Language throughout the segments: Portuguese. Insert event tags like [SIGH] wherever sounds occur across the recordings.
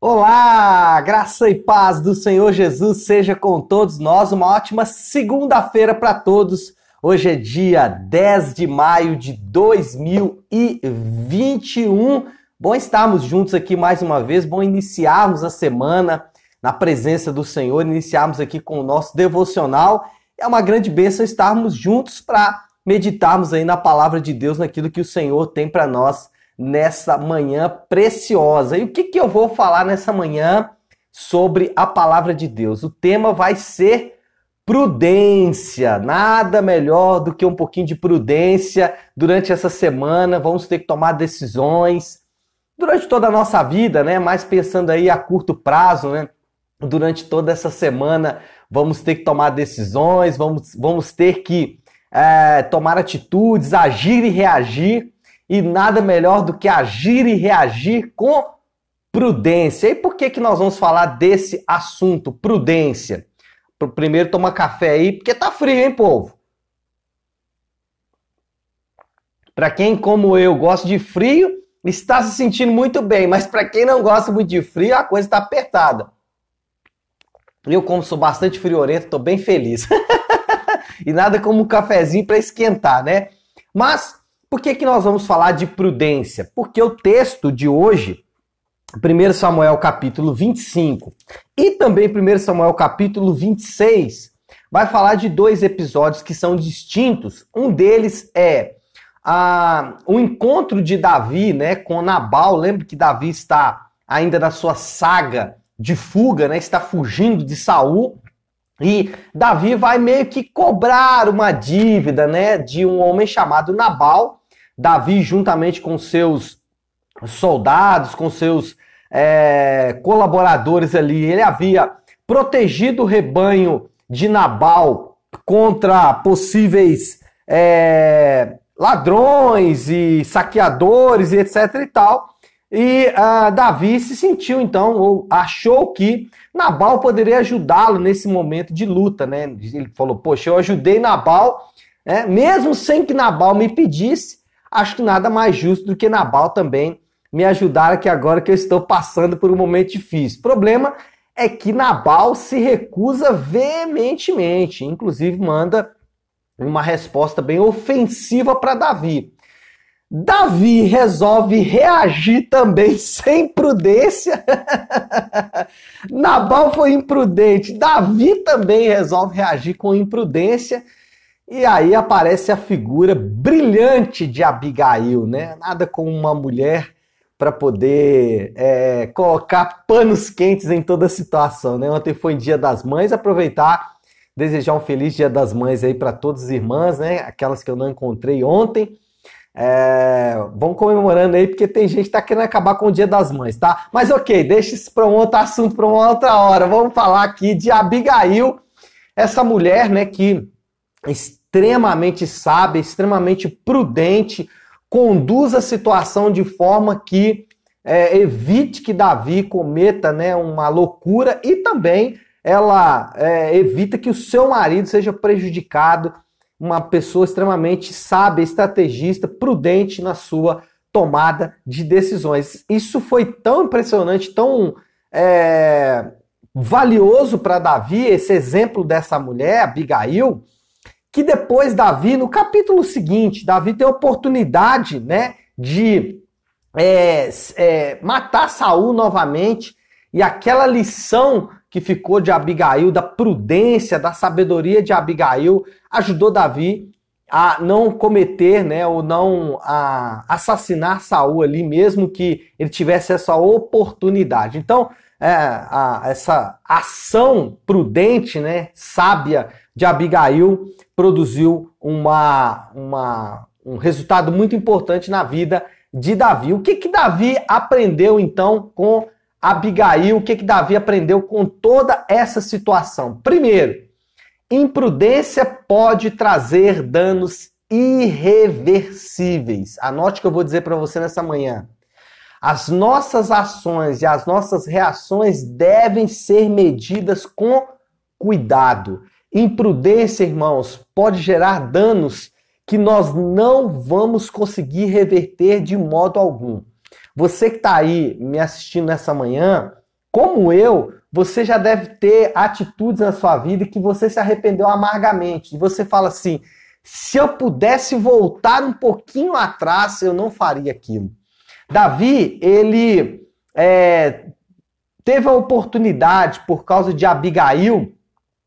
Olá, graça e paz do Senhor Jesus seja com todos nós. Uma ótima segunda-feira para todos. Hoje é dia 10 de maio de 2021. Bom estarmos juntos aqui mais uma vez, bom iniciarmos a semana na presença do Senhor, iniciarmos aqui com o nosso devocional. É uma grande bênção estarmos juntos para meditarmos aí na palavra de Deus, naquilo que o Senhor tem para nós nessa manhã preciosa. E o que, que eu vou falar nessa manhã sobre a palavra de Deus? O tema vai ser prudência. Nada melhor do que um pouquinho de prudência durante essa semana. Vamos ter que tomar decisões durante toda a nossa vida, né? Mas pensando aí a curto prazo, né? Durante toda essa semana, vamos ter que tomar decisões, vamos, vamos ter que é, tomar atitudes, agir e reagir e nada melhor do que agir e reagir com prudência. E por que, que nós vamos falar desse assunto, prudência? Primeiro toma café aí, porque tá frio, hein, povo? Para quem, como eu, gosta de frio, está se sentindo muito bem, mas para quem não gosta muito de frio, a coisa está apertada. Eu, como sou bastante friorento, estou bem feliz. [LAUGHS] e nada como um cafezinho para esquentar, né? Mas por que, que nós vamos falar de prudência? Porque o texto de hoje, 1 Samuel capítulo 25 e também 1 Samuel capítulo 26, vai falar de dois episódios que são distintos. Um deles é o encontro de Davi né, com Nabal. Lembra que Davi está ainda na sua saga de fuga, né, está fugindo de Saul. E Davi vai meio que cobrar uma dívida né, de um homem chamado Nabal. Davi, juntamente com seus soldados, com seus é, colaboradores ali, ele havia protegido o rebanho de Nabal contra possíveis é, ladrões e saqueadores e etc e tal. E uh, Davi se sentiu então, ou achou que Nabal poderia ajudá-lo nesse momento de luta, né? Ele falou: Poxa, eu ajudei Nabal, né? mesmo sem que Nabal me pedisse, acho que nada mais justo do que Nabal também me ajudar aqui agora que eu estou passando por um momento difícil. O problema é que Nabal se recusa veementemente, inclusive manda uma resposta bem ofensiva para Davi. Davi resolve reagir também [LAUGHS] sem prudência. [LAUGHS] Nabal foi imprudente. Davi também resolve reagir com imprudência e aí aparece a figura brilhante de Abigail, né? Nada como uma mulher para poder é, colocar panos quentes em toda a situação, né? Ontem foi Dia das Mães, aproveitar, desejar um feliz Dia das Mães aí para todas as irmãs, né? Aquelas que eu não encontrei ontem. É, vamos comemorando aí, porque tem gente que tá querendo acabar com o Dia das Mães, tá? Mas ok, deixa isso para um outro assunto, para uma outra hora. Vamos falar aqui de Abigail, essa mulher, né, que extremamente sábia, extremamente prudente, conduz a situação de forma que é, evite que Davi cometa né, uma loucura e também ela é, evita que o seu marido seja prejudicado, uma pessoa extremamente sábia, estrategista, prudente na sua tomada de decisões. Isso foi tão impressionante, tão é, valioso para Davi, esse exemplo dessa mulher, Abigail, que depois Davi, no capítulo seguinte, Davi tem a oportunidade né, de é, é, matar Saul novamente, e aquela lição que ficou de Abigail, da prudência, da sabedoria de Abigail, ajudou Davi a não cometer, né, ou não a assassinar Saul ali, mesmo que ele tivesse essa oportunidade. Então, é, a, essa ação prudente, né, sábia de Abigail produziu uma, uma, um resultado muito importante na vida de Davi. O que que Davi aprendeu então com Abigail? O que que Davi aprendeu com toda essa situação? Primeiro, imprudência pode trazer danos irreversíveis. Anote o que eu vou dizer para você nessa manhã. As nossas ações e as nossas reações devem ser medidas com cuidado. Imprudência, irmãos, pode gerar danos que nós não vamos conseguir reverter de modo algum. Você que está aí me assistindo nessa manhã, como eu, você já deve ter atitudes na sua vida que você se arrependeu amargamente. E você fala assim: se eu pudesse voltar um pouquinho atrás, eu não faria aquilo. Davi, ele é, teve a oportunidade, por causa de Abigail,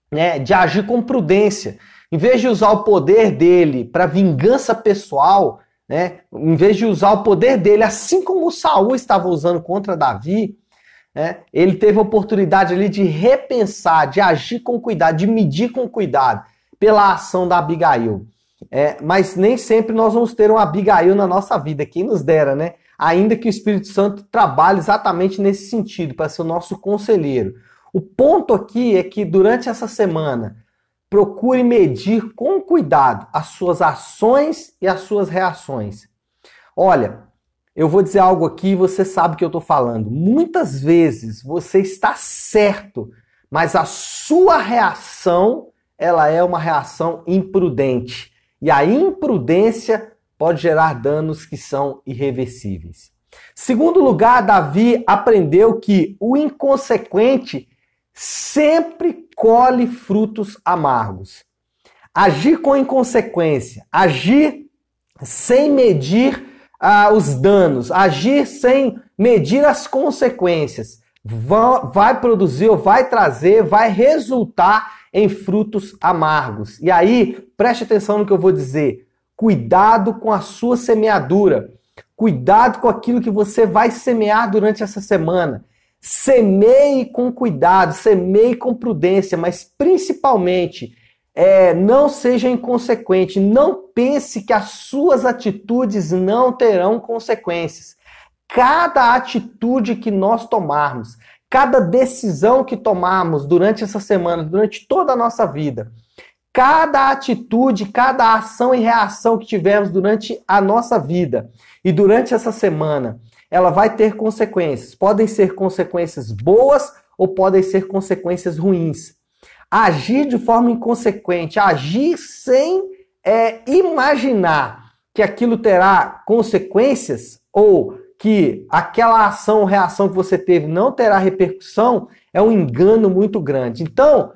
né, de agir com prudência. Em vez de usar o poder dele para vingança pessoal, né, em vez de usar o poder dele, assim como Saul estava usando contra Davi, né, ele teve a oportunidade ali de repensar, de agir com cuidado, de medir com cuidado pela ação da Abigail. É, mas nem sempre nós vamos ter um Abigail na nossa vida, quem nos dera, né? Ainda que o Espírito Santo trabalhe exatamente nesse sentido, para ser o nosso conselheiro. O ponto aqui é que durante essa semana, procure medir com cuidado as suas ações e as suas reações. Olha, eu vou dizer algo aqui e você sabe que eu estou falando. Muitas vezes você está certo, mas a sua reação ela é uma reação imprudente. E a imprudência pode gerar danos que são irreversíveis. Segundo lugar, Davi aprendeu que o inconsequente sempre colhe frutos amargos. Agir com inconsequência, agir sem medir ah, os danos, agir sem medir as consequências, vai, produzir vai trazer, vai resultar em frutos amargos. E aí, preste atenção no que eu vou dizer. Cuidado com a sua semeadura. Cuidado com aquilo que você vai semear durante essa semana. Semeie com cuidado, semeie com prudência, mas principalmente é, não seja inconsequente. Não pense que as suas atitudes não terão consequências. Cada atitude que nós tomarmos, cada decisão que tomarmos durante essa semana, durante toda a nossa vida, cada atitude, cada ação e reação que tivermos durante a nossa vida e durante essa semana, ela vai ter consequências. Podem ser consequências boas ou podem ser consequências ruins. Agir de forma inconsequente, agir sem é, imaginar que aquilo terá consequências ou que aquela ação ou reação que você teve não terá repercussão, é um engano muito grande. Então,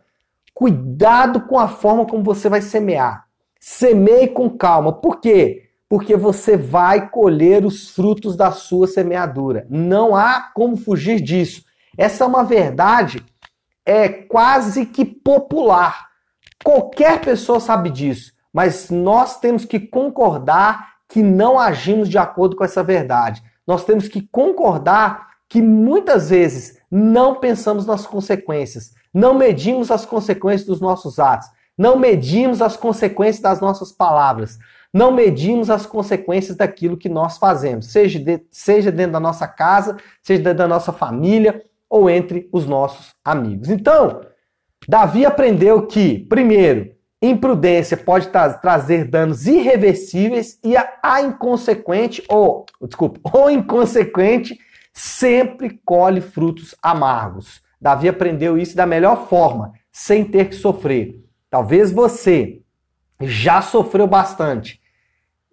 cuidado com a forma como você vai semear. Semeie com calma. Por quê? Porque você vai colher os frutos da sua semeadura. Não há como fugir disso. Essa é uma verdade é quase que popular. Qualquer pessoa sabe disso, mas nós temos que concordar que não agimos de acordo com essa verdade. Nós temos que concordar que muitas vezes não pensamos nas consequências, não medimos as consequências dos nossos atos, não medimos as consequências das nossas palavras não medimos as consequências daquilo que nós fazemos, seja, de, seja dentro da nossa casa, seja dentro da nossa família ou entre os nossos amigos. Então, Davi aprendeu que, primeiro, imprudência pode tra trazer danos irreversíveis e a, a inconsequente, ou, desculpa, o inconsequente sempre colhe frutos amargos. Davi aprendeu isso da melhor forma, sem ter que sofrer. Talvez você já sofreu bastante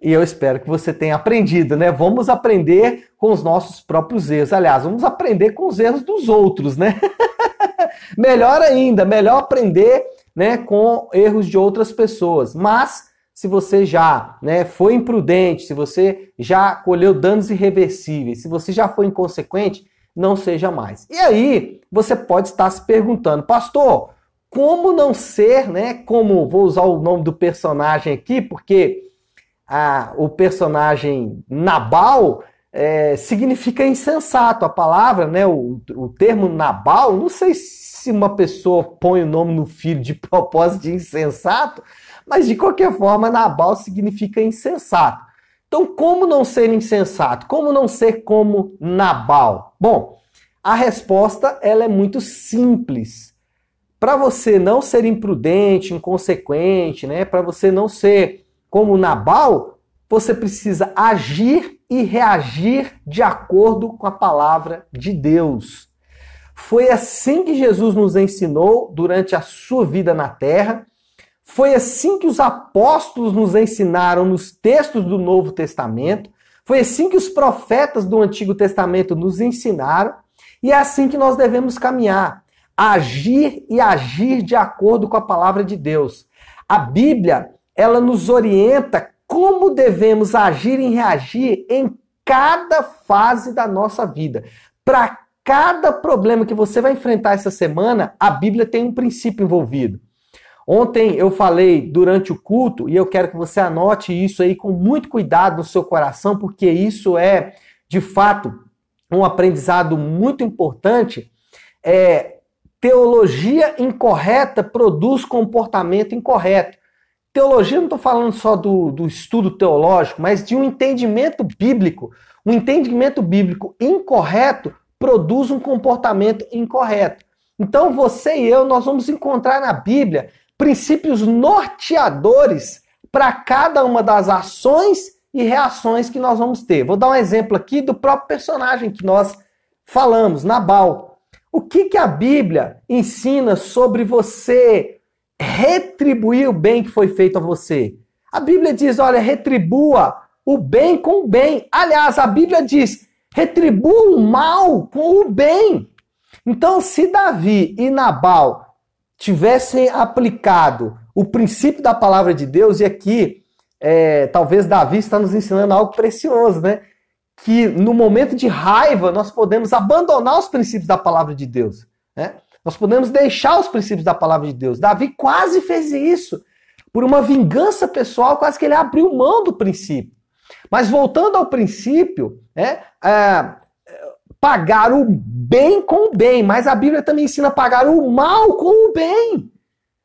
e eu espero que você tenha aprendido, né? Vamos aprender com os nossos próprios erros. Aliás, vamos aprender com os erros dos outros, né? [LAUGHS] melhor ainda, melhor aprender, né, com erros de outras pessoas. Mas se você já, né, foi imprudente, se você já colheu danos irreversíveis, se você já foi inconsequente, não seja mais. E aí, você pode estar se perguntando, pastor, como não ser, né, como vou usar o nome do personagem aqui, porque a, o personagem Nabal é, significa insensato. A palavra, né, o, o termo Nabal, não sei se uma pessoa põe o nome no filho de [LAUGHS] propósito de insensato, mas de qualquer forma, Nabal significa insensato. Então, como não ser insensato? Como não ser como Nabal? Bom, a resposta ela é muito simples. Para você não ser imprudente, inconsequente, né? Para você não ser como Nabal, você precisa agir e reagir de acordo com a palavra de Deus. Foi assim que Jesus nos ensinou durante a sua vida na terra. Foi assim que os apóstolos nos ensinaram nos textos do Novo Testamento. Foi assim que os profetas do Antigo Testamento nos ensinaram. E é assim que nós devemos caminhar. Agir e agir de acordo com a palavra de Deus. A Bíblia, ela nos orienta como devemos agir e reagir em cada fase da nossa vida. Para cada problema que você vai enfrentar essa semana, a Bíblia tem um princípio envolvido. Ontem eu falei durante o culto e eu quero que você anote isso aí com muito cuidado no seu coração, porque isso é, de fato, um aprendizado muito importante. É, teologia incorreta produz comportamento incorreto. Teologia, não estou falando só do, do estudo teológico, mas de um entendimento bíblico. Um entendimento bíblico incorreto produz um comportamento incorreto. Então você e eu, nós vamos encontrar na Bíblia princípios norteadores para cada uma das ações e reações que nós vamos ter. Vou dar um exemplo aqui do próprio personagem que nós falamos, Nabal. O que, que a Bíblia ensina sobre você retribuir o bem que foi feito a você? A Bíblia diz: olha, retribua o bem com o bem. Aliás, a Bíblia diz: retribua o mal com o bem. Então, se Davi e Nabal tivessem aplicado o princípio da palavra de Deus, e aqui é, talvez Davi está nos ensinando algo precioso, né? Que no momento de raiva nós podemos abandonar os princípios da palavra de Deus. Né? Nós podemos deixar os princípios da palavra de Deus. Davi quase fez isso. Por uma vingança pessoal, quase que ele abriu mão do princípio. Mas voltando ao princípio, né, é, pagar o bem com o bem, mas a Bíblia também ensina a pagar o mal com o bem.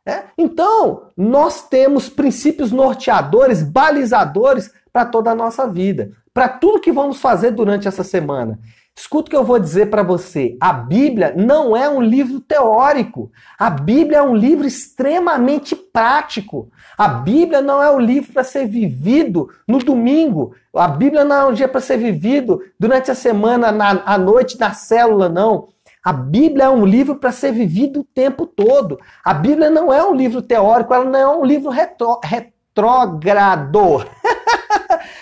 É? Então, nós temos princípios norteadores, balizadores para toda a nossa vida, para tudo que vamos fazer durante essa semana. Escuta o que eu vou dizer para você. A Bíblia não é um livro teórico. A Bíblia é um livro extremamente prático. A Bíblia não é um livro para ser vivido no domingo. A Bíblia não é um dia para ser vivido durante a semana, na, à noite, na célula, não. A Bíblia é um livro para ser vivido o tempo todo. A Bíblia não é um livro teórico, ela não é um livro retro, retrógrado.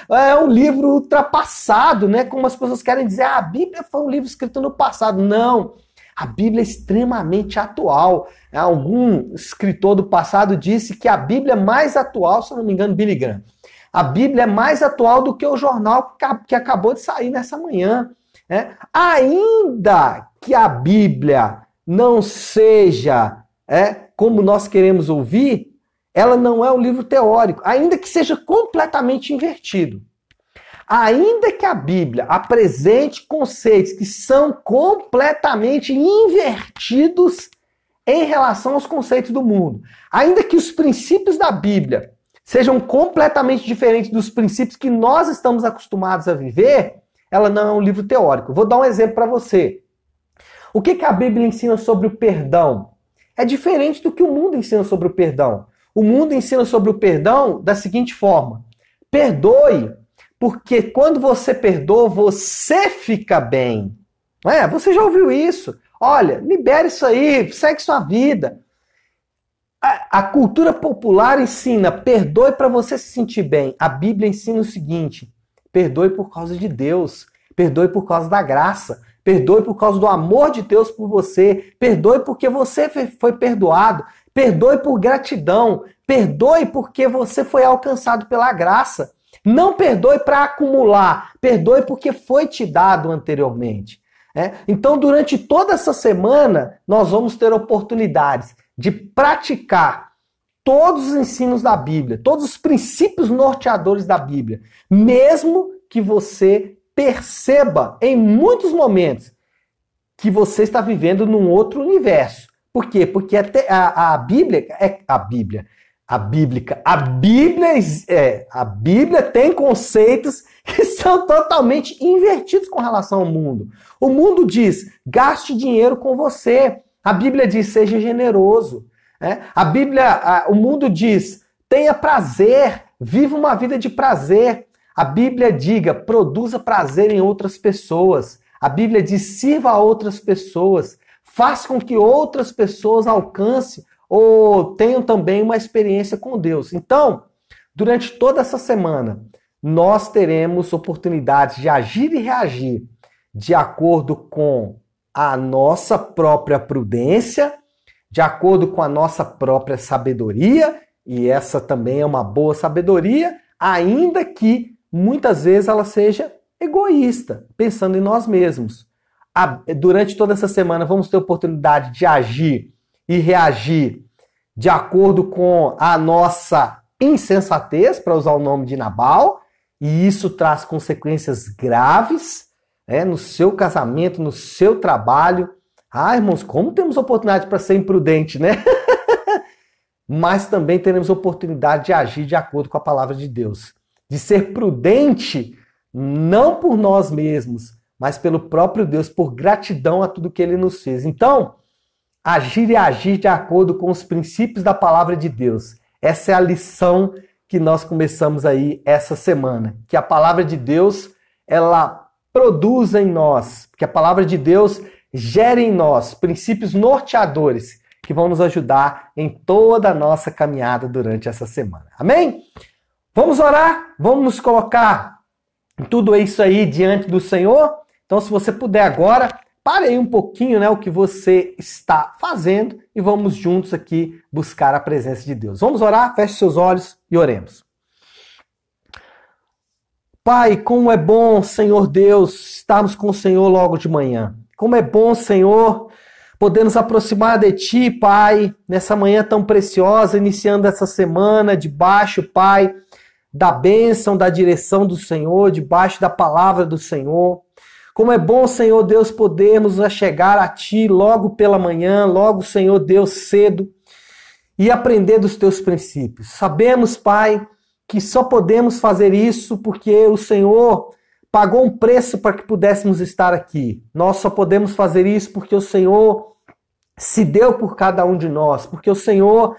É um livro ultrapassado, né? Como as pessoas querem dizer, ah, a Bíblia foi um livro escrito no passado. Não. A Bíblia é extremamente atual. Algum escritor do passado disse que a Bíblia é mais atual, se não me engano, Billy Graham. A Bíblia é mais atual do que o jornal que acabou de sair nessa manhã. Né? Ainda que a Bíblia não seja é, como nós queremos ouvir, ela não é um livro teórico, ainda que seja completamente invertido. Ainda que a Bíblia apresente conceitos que são completamente invertidos em relação aos conceitos do mundo, ainda que os princípios da Bíblia sejam completamente diferentes dos princípios que nós estamos acostumados a viver, ela não é um livro teórico. Vou dar um exemplo para você. O que, que a Bíblia ensina sobre o perdão? É diferente do que o mundo ensina sobre o perdão. O mundo ensina sobre o perdão da seguinte forma: perdoe, porque quando você perdoa, você fica bem. Não é? Você já ouviu isso? Olha, libere isso aí, segue sua vida. A, a cultura popular ensina perdoe para você se sentir bem. A Bíblia ensina o seguinte: perdoe por causa de Deus, perdoe por causa da graça, perdoe por causa do amor de Deus por você, perdoe porque você foi perdoado, Perdoe por gratidão. Perdoe porque você foi alcançado pela graça. Não perdoe para acumular. Perdoe porque foi te dado anteriormente. É? Então, durante toda essa semana, nós vamos ter oportunidades de praticar todos os ensinos da Bíblia, todos os princípios norteadores da Bíblia, mesmo que você perceba em muitos momentos que você está vivendo num outro universo. Por quê? Porque até a, a Bíblia é a Bíblia, a bíblica, a Bíblia é, a Bíblia tem conceitos [LAUGHS] que são totalmente invertidos com relação ao mundo. O mundo diz: gaste dinheiro com você. A Bíblia diz: seja generoso. É? A Bíblia, a, o mundo diz: tenha prazer, viva uma vida de prazer. A Bíblia diga: produza prazer em outras pessoas. A Bíblia diz: sirva a outras pessoas faz com que outras pessoas alcancem ou tenham também uma experiência com Deus. Então, durante toda essa semana, nós teremos oportunidades de agir e reagir de acordo com a nossa própria prudência, de acordo com a nossa própria sabedoria, e essa também é uma boa sabedoria, ainda que muitas vezes ela seja egoísta, pensando em nós mesmos. Durante toda essa semana vamos ter oportunidade de agir e reagir de acordo com a nossa insensatez, para usar o nome de Nabal, e isso traz consequências graves né, no seu casamento, no seu trabalho. Ah, irmãos, como temos oportunidade para ser imprudente, né? [LAUGHS] Mas também teremos oportunidade de agir de acordo com a palavra de Deus, de ser prudente não por nós mesmos, mas pelo próprio Deus, por gratidão a tudo que ele nos fez. Então, agir e agir de acordo com os princípios da palavra de Deus. Essa é a lição que nós começamos aí essa semana, que a palavra de Deus, ela produz em nós, que a palavra de Deus gere em nós princípios norteadores que vão nos ajudar em toda a nossa caminhada durante essa semana. Amém? Vamos orar? Vamos nos colocar tudo isso aí diante do Senhor? Então, se você puder agora, Pare aí um pouquinho, né, o que você está fazendo e vamos juntos aqui buscar a presença de Deus. Vamos orar? Feche seus olhos e oremos. Pai, como é bom, Senhor Deus, estarmos com o Senhor logo de manhã. Como é bom, Senhor, poder nos aproximar de Ti, Pai, nessa manhã tão preciosa, iniciando essa semana, debaixo, Pai, da bênção, da direção do Senhor, debaixo da palavra do Senhor. Como é bom, Senhor Deus, podermos chegar a Ti logo pela manhã, logo, Senhor Deus, cedo e aprender dos Teus princípios. Sabemos, Pai, que só podemos fazer isso porque o Senhor pagou um preço para que pudéssemos estar aqui. Nós só podemos fazer isso porque o Senhor se deu por cada um de nós, porque o Senhor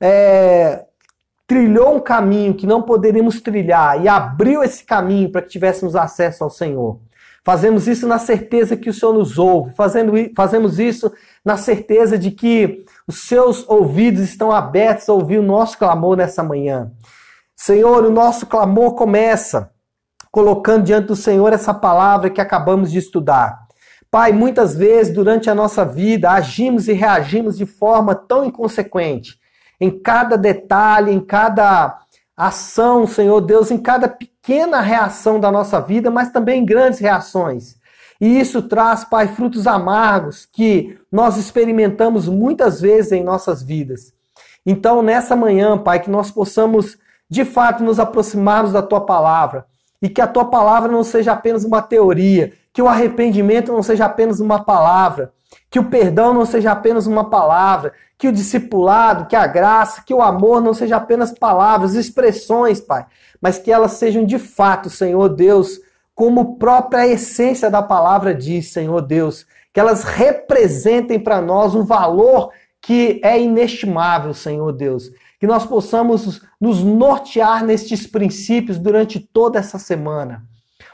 é, trilhou um caminho que não poderíamos trilhar e abriu esse caminho para que tivéssemos acesso ao Senhor. Fazemos isso na certeza que o Senhor nos ouve. Fazendo, fazemos isso na certeza de que os seus ouvidos estão abertos a ouvir o nosso clamor nessa manhã. Senhor, o nosso clamor começa colocando diante do Senhor essa palavra que acabamos de estudar. Pai, muitas vezes durante a nossa vida agimos e reagimos de forma tão inconsequente. Em cada detalhe, em cada ação, Senhor Deus, em cada pequena reação da nossa vida, mas também em grandes reações. E isso traz, Pai, frutos amargos que nós experimentamos muitas vezes em nossas vidas. Então, nessa manhã, Pai, que nós possamos de fato nos aproximarmos da tua palavra e que a tua palavra não seja apenas uma teoria, que o arrependimento não seja apenas uma palavra, que o perdão não seja apenas uma palavra, que o discipulado, que a graça, que o amor não seja apenas palavras, expressões, Pai, mas que elas sejam de fato, Senhor Deus, como própria essência da palavra diz, Senhor Deus, que elas representem para nós um valor que é inestimável, Senhor Deus. Que nós possamos nos nortear nestes princípios durante toda essa semana.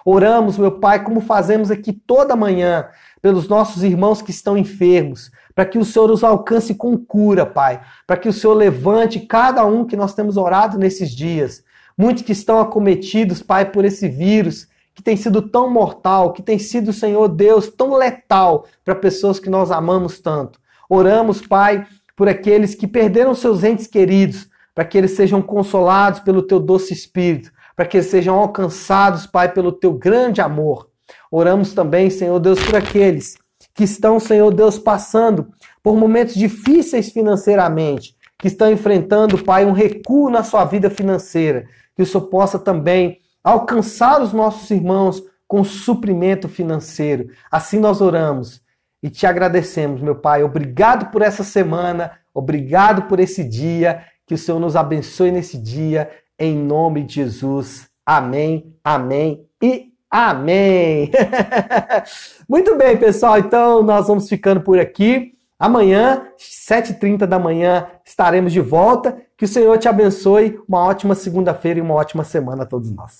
Oramos, meu Pai, como fazemos aqui toda manhã, pelos nossos irmãos que estão enfermos, para que o Senhor os alcance com cura, Pai, para que o Senhor levante cada um que nós temos orado nesses dias, Muitos que estão acometidos, Pai, por esse vírus que tem sido tão mortal, que tem sido, Senhor Deus, tão letal para pessoas que nós amamos tanto. Oramos, Pai, por aqueles que perderam seus entes queridos, para que eles sejam consolados pelo teu doce espírito, para que eles sejam alcançados, Pai, pelo teu grande amor. Oramos também, Senhor Deus, por aqueles que estão, Senhor Deus, passando por momentos difíceis financeiramente, que estão enfrentando, Pai, um recuo na sua vida financeira que o Senhor possa também alcançar os nossos irmãos com suprimento financeiro. Assim nós oramos e te agradecemos, meu Pai. Obrigado por essa semana, obrigado por esse dia. Que o Senhor nos abençoe nesse dia, em nome de Jesus. Amém, amém e amém. [LAUGHS] Muito bem, pessoal. Então nós vamos ficando por aqui. Amanhã, 7h30 da manhã, estaremos de volta. Que o Senhor te abençoe. Uma ótima segunda-feira e uma ótima semana a todos nós.